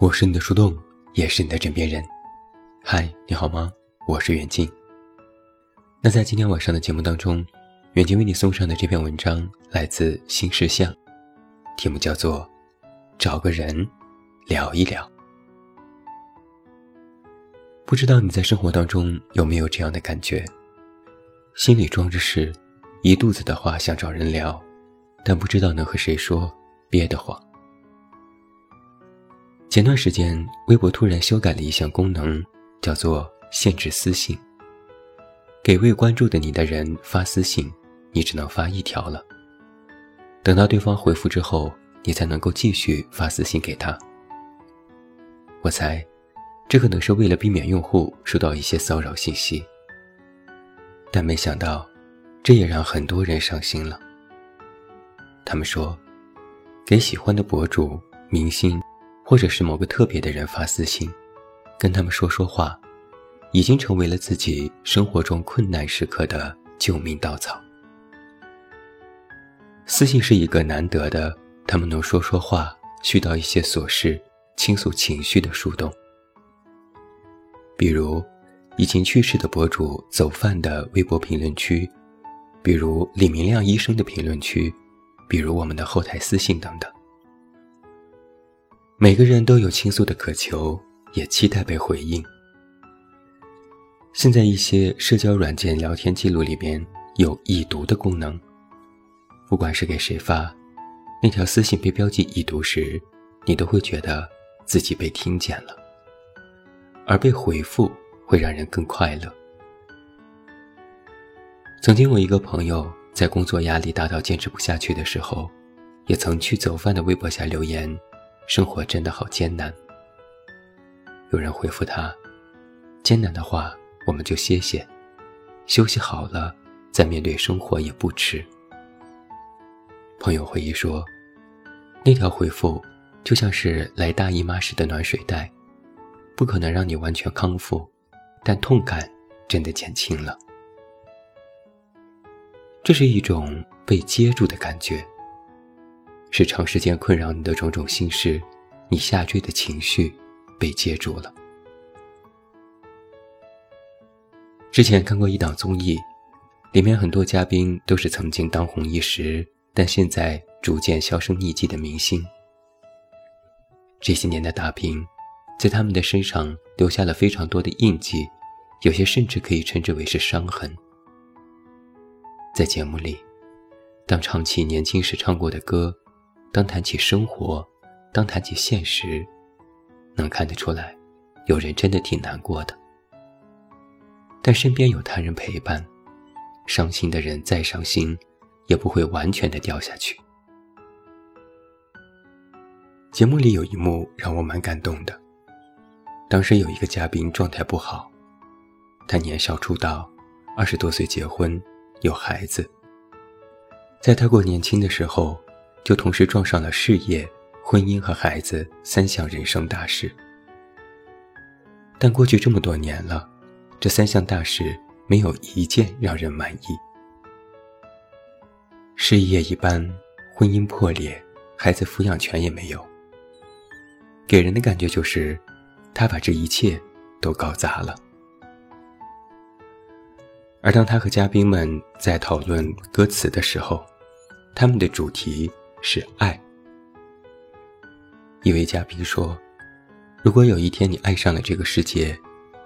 我是你的树洞，也是你的枕边人。嗨，你好吗？我是远近。那在今天晚上的节目当中，远近为你送上的这篇文章来自新事项，题目叫做《找个人聊一聊》。不知道你在生活当中有没有这样的感觉？心里装着事，一肚子的话想找人聊，但不知道能和谁说，憋得慌。前段时间，微博突然修改了一项功能，叫做限制私信。给未关注的你的人发私信，你只能发一条了。等到对方回复之后，你才能够继续发私信给他。我猜，这可能是为了避免用户收到一些骚扰信息。但没想到，这也让很多人伤心了。他们说，给喜欢的博主、明星。或者是某个特别的人发私信，跟他们说说话，已经成为了自己生活中困难时刻的救命稻草。私信是一个难得的，他们能说说话，絮叨一些琐事，倾诉情绪的树洞。比如，已经去世的博主走饭的微博评论区，比如李明亮医生的评论区，比如我们的后台私信等等。每个人都有倾诉的渴求，也期待被回应。现在一些社交软件聊天记录里边有已读的功能，不管是给谁发，那条私信被标记已读时，你都会觉得自己被听见了，而被回复会让人更快乐。曾经我一个朋友在工作压力大到坚持不下去的时候，也曾去走饭的微博下留言。生活真的好艰难。有人回复他：“艰难的话，我们就歇歇，休息好了再面对生活也不迟。”朋友回忆说：“那条回复就像是来大姨妈时的暖水袋，不可能让你完全康复，但痛感真的减轻了。这是一种被接住的感觉。”是长时间困扰你的种种心事，你下坠的情绪被接住了。之前看过一档综艺，里面很多嘉宾都是曾经当红一时，但现在逐渐销声匿迹的明星。这些年的打拼，在他们的身上留下了非常多的印记，有些甚至可以称之为是伤痕。在节目里，当唱起年轻时唱过的歌。当谈起生活，当谈起现实，能看得出来，有人真的挺难过的。但身边有他人陪伴，伤心的人再伤心，也不会完全的掉下去。节目里有一幕让我蛮感动的，当时有一个嘉宾状态不好，他年少出道，二十多岁结婚，有孩子，在他过年轻的时候。就同时撞上了事业、婚姻和孩子三项人生大事。但过去这么多年了，这三项大事没有一件让人满意。事业一般，婚姻破裂，孩子抚养权也没有。给人的感觉就是，他把这一切都搞砸了。而当他和嘉宾们在讨论歌词的时候，他们的主题。是爱。一位嘉宾说：“如果有一天你爱上了这个世界，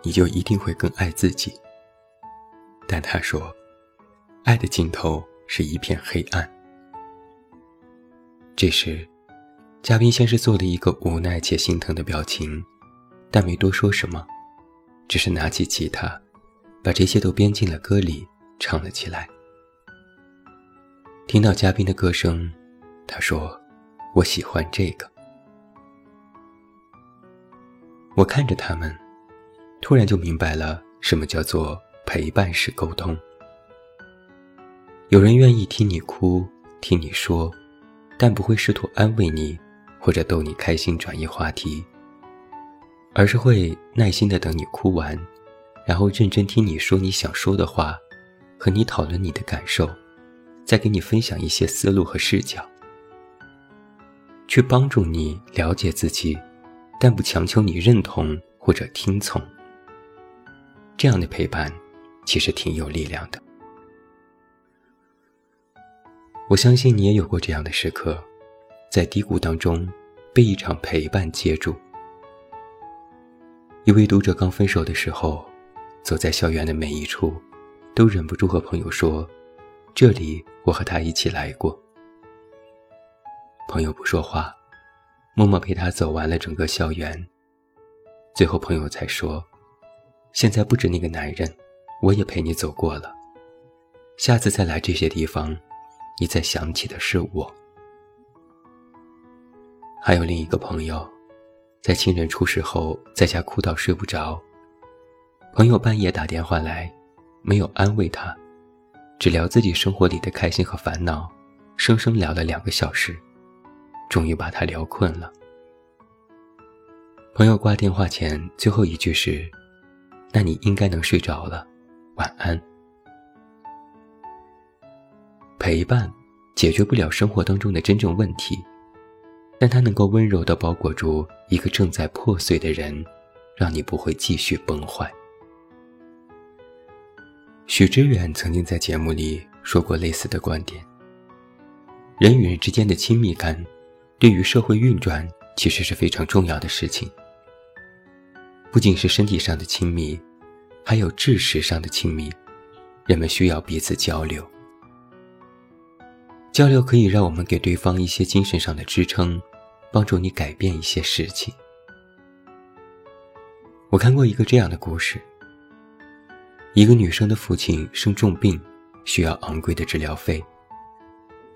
你就一定会更爱自己。”但他说：“爱的尽头是一片黑暗。”这时，嘉宾先是做了一个无奈且心疼的表情，但没多说什么，只是拿起吉他，把这些都编进了歌里，唱了起来。听到嘉宾的歌声。他说：“我喜欢这个。”我看着他们，突然就明白了什么叫做陪伴式沟通。有人愿意听你哭，听你说，但不会试图安慰你，或者逗你开心转移话题，而是会耐心的等你哭完，然后认真听你说你想说的话，和你讨论你的感受，再给你分享一些思路和视角。去帮助你了解自己，但不强求你认同或者听从。这样的陪伴，其实挺有力量的。我相信你也有过这样的时刻，在低谷当中被一场陪伴接住。一位读者刚分手的时候，走在校园的每一处，都忍不住和朋友说：“这里我和他一起来过。”朋友不说话，默默陪他走完了整个校园。最后朋友才说：“现在不止那个男人，我也陪你走过了。下次再来这些地方。”你再想起的是我，还有另一个朋友，在亲人出事后，在家哭到睡不着。朋友半夜打电话来，没有安慰他，只聊自己生活里的开心和烦恼，生生聊了两个小时，终于把他聊困了。朋友挂电话前最后一句是：“那你应该能睡着了，晚安。”陪伴解决不了生活当中的真正问题，但它能够温柔地包裹住一个正在破碎的人，让你不会继续崩坏。许知远曾经在节目里说过类似的观点：人与人之间的亲密感，对于社会运转其实是非常重要的事情。不仅是身体上的亲密，还有知识上的亲密，人们需要彼此交流。交流可以让我们给对方一些精神上的支撑，帮助你改变一些事情。我看过一个这样的故事：一个女生的父亲生重病，需要昂贵的治疗费。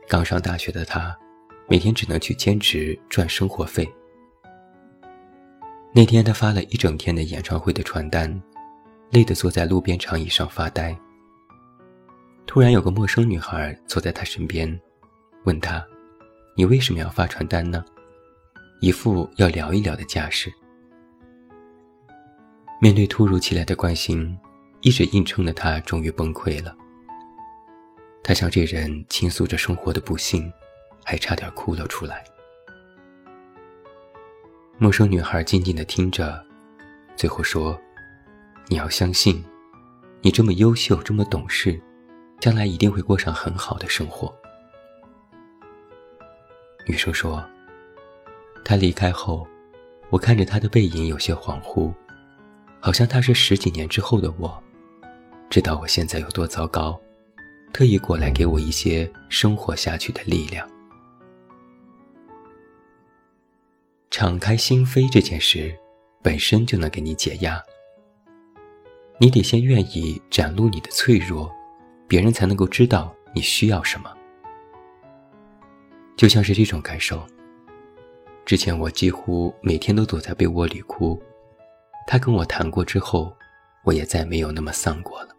刚上大学的她，每天只能去兼职赚生活费。那天，他发了一整天的演唱会的传单，累得坐在路边长椅上发呆。突然，有个陌生女孩坐在他身边。问他：“你为什么要发传单呢？”一副要聊一聊的架势。面对突如其来的关心，一直硬撑的他终于崩溃了。他向这人倾诉着生活的不幸，还差点哭了出来。陌生女孩静静地听着，最后说：“你要相信，你这么优秀，这么懂事，将来一定会过上很好的生活。”女生说：“他离开后，我看着他的背影有些恍惚，好像他是十几年之后的我，知道我现在有多糟糕，特意过来给我一些生活下去的力量。敞开心扉这件事，本身就能给你解压。你得先愿意展露你的脆弱，别人才能够知道你需要什么。”就像是这种感受。之前我几乎每天都躲在被窝里哭，他跟我谈过之后，我也再没有那么丧过了。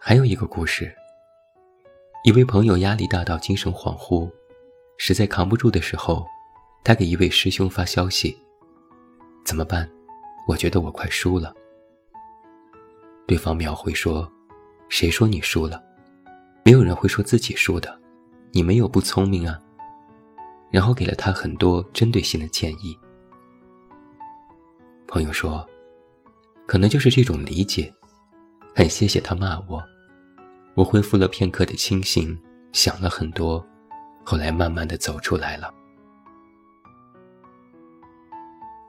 还有一个故事，一位朋友压力大到精神恍惚，实在扛不住的时候，他给一位师兄发消息：“怎么办？我觉得我快输了。”对方秒回说：“谁说你输了？”没有人会说自己输的，你没有不聪明啊。然后给了他很多针对性的建议。朋友说，可能就是这种理解，很谢谢他骂我，我恢复了片刻的清醒，想了很多，后来慢慢的走出来了。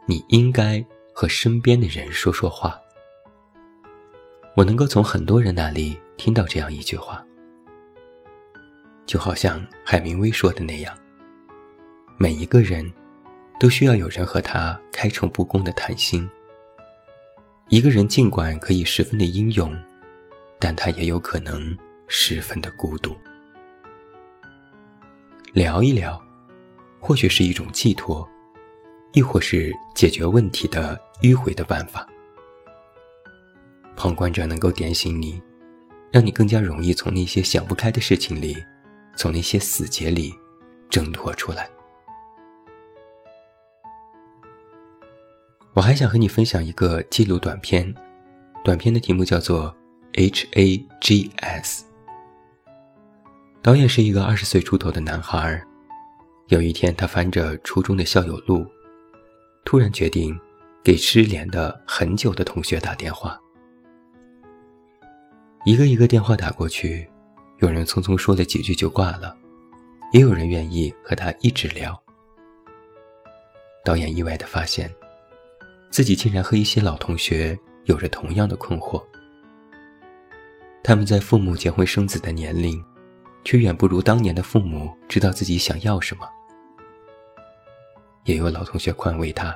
你应该和身边的人说说话。我能够从很多人那里听到这样一句话。就好像海明威说的那样，每一个人都需要有人和他开诚布公的谈心。一个人尽管可以十分的英勇，但他也有可能十分的孤独。聊一聊，或许是一种寄托，亦或是解决问题的迂回的办法。旁观者能够点醒你，让你更加容易从那些想不开的事情里。从那些死结里挣脱出来。我还想和你分享一个记录短片，短片的题目叫做《H.A.G.S》。导演是一个二十岁出头的男孩，有一天，他翻着初中的校友录，突然决定给失联的很久的同学打电话。一个一个电话打过去，有人匆匆说了几句就挂了，也有人愿意和他一直聊。导演意外地发现，自己竟然和一些老同学有着同样的困惑。他们在父母结婚生子的年龄，却远不如当年的父母知道自己想要什么。也有老同学宽慰他：“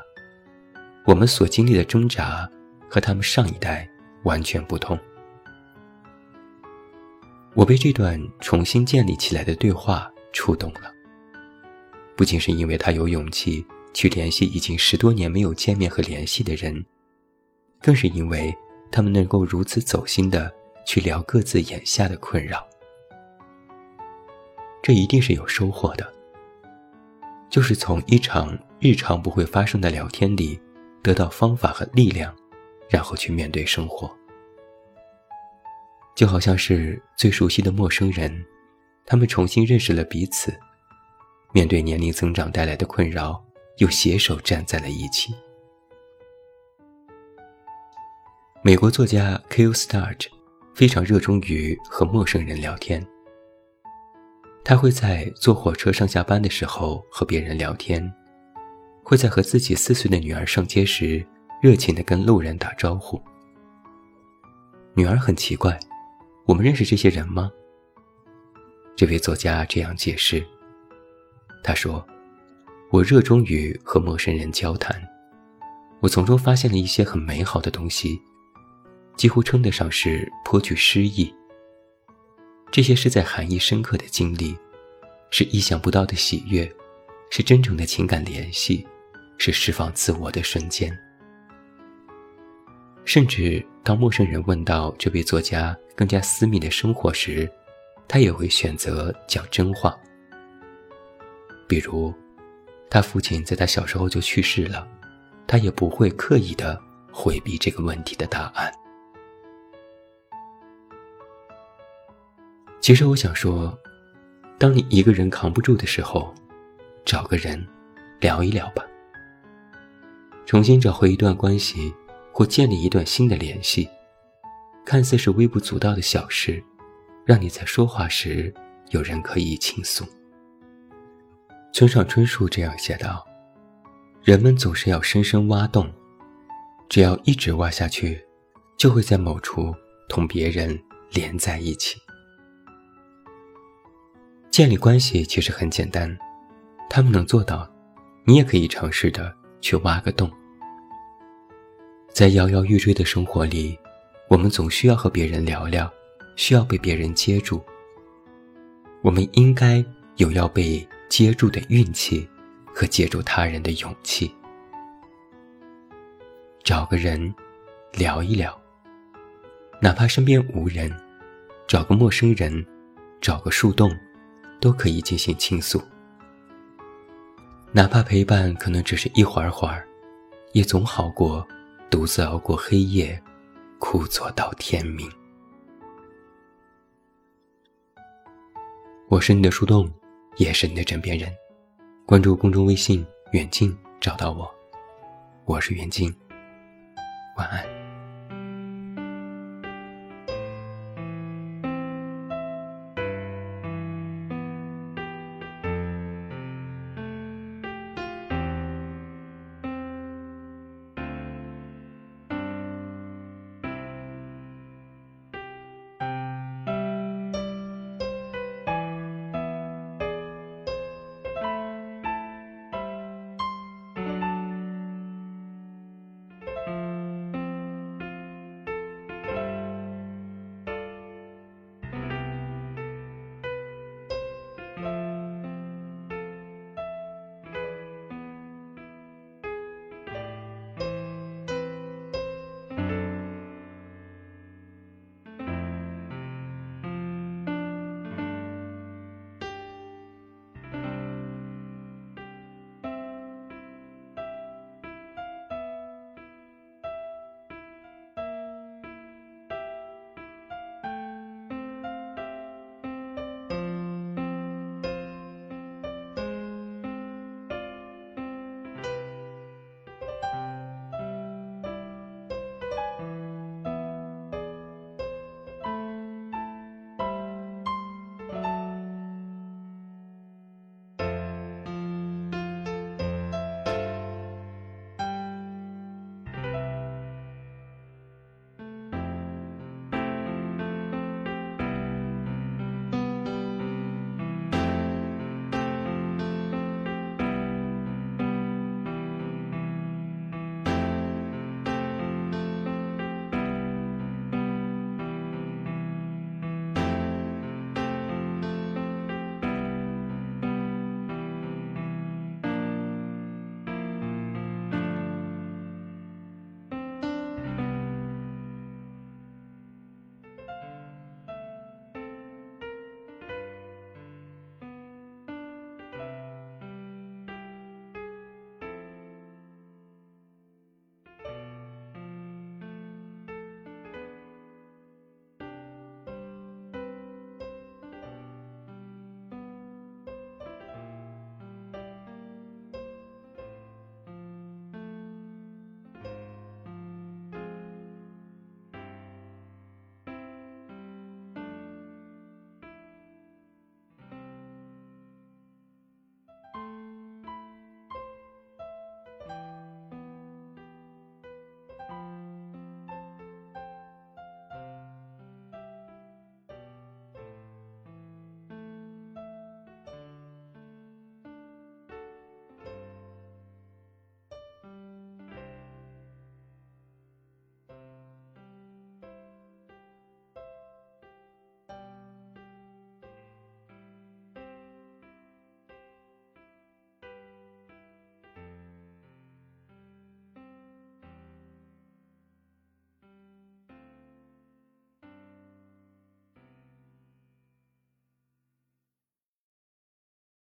我们所经历的挣扎，和他们上一代完全不同。”我被这段重新建立起来的对话触动了，不仅是因为他有勇气去联系已经十多年没有见面和联系的人，更是因为他们能够如此走心的去聊各自眼下的困扰。这一定是有收获的，就是从一场日常不会发生的聊天里得到方法和力量，然后去面对生活。就好像是最熟悉的陌生人，他们重新认识了彼此，面对年龄增长带来的困扰，又携手站在了一起。美国作家 K.O. Starch 非常热衷于和陌生人聊天。他会在坐火车上下班的时候和别人聊天，会在和自己四岁的女儿上街时热情地跟路人打招呼。女儿很奇怪。我们认识这些人吗？这位作家这样解释。他说：“我热衷于和陌生人交谈，我从中发现了一些很美好的东西，几乎称得上是颇具诗意。这些是在含义深刻的经历，是意想不到的喜悦，是真诚的情感联系，是释放自我的瞬间。甚至当陌生人问到这位作家。”更加私密的生活时，他也会选择讲真话。比如，他父亲在他小时候就去世了，他也不会刻意的回避这个问题的答案。其实我想说，当你一个人扛不住的时候，找个人聊一聊吧，重新找回一段关系，或建立一段新的联系。看似是微不足道的小事，让你在说话时有人可以倾诉。村上春树这样写道：“人们总是要深深挖洞，只要一直挖下去，就会在某处同别人连在一起。建立关系其实很简单，他们能做到，你也可以尝试的去挖个洞。在摇摇欲坠的生活里。”我们总需要和别人聊聊，需要被别人接住。我们应该有要被接住的运气和接住他人的勇气。找个人聊一聊，哪怕身边无人，找个陌生人，找个树洞，都可以进行倾诉。哪怕陪伴可能只是一会儿会儿，也总好过独自熬过黑夜。枯坐到天明。我是你的树洞，也是你的枕边人。关注公众微信“远近”，找到我。我是远近，晚安。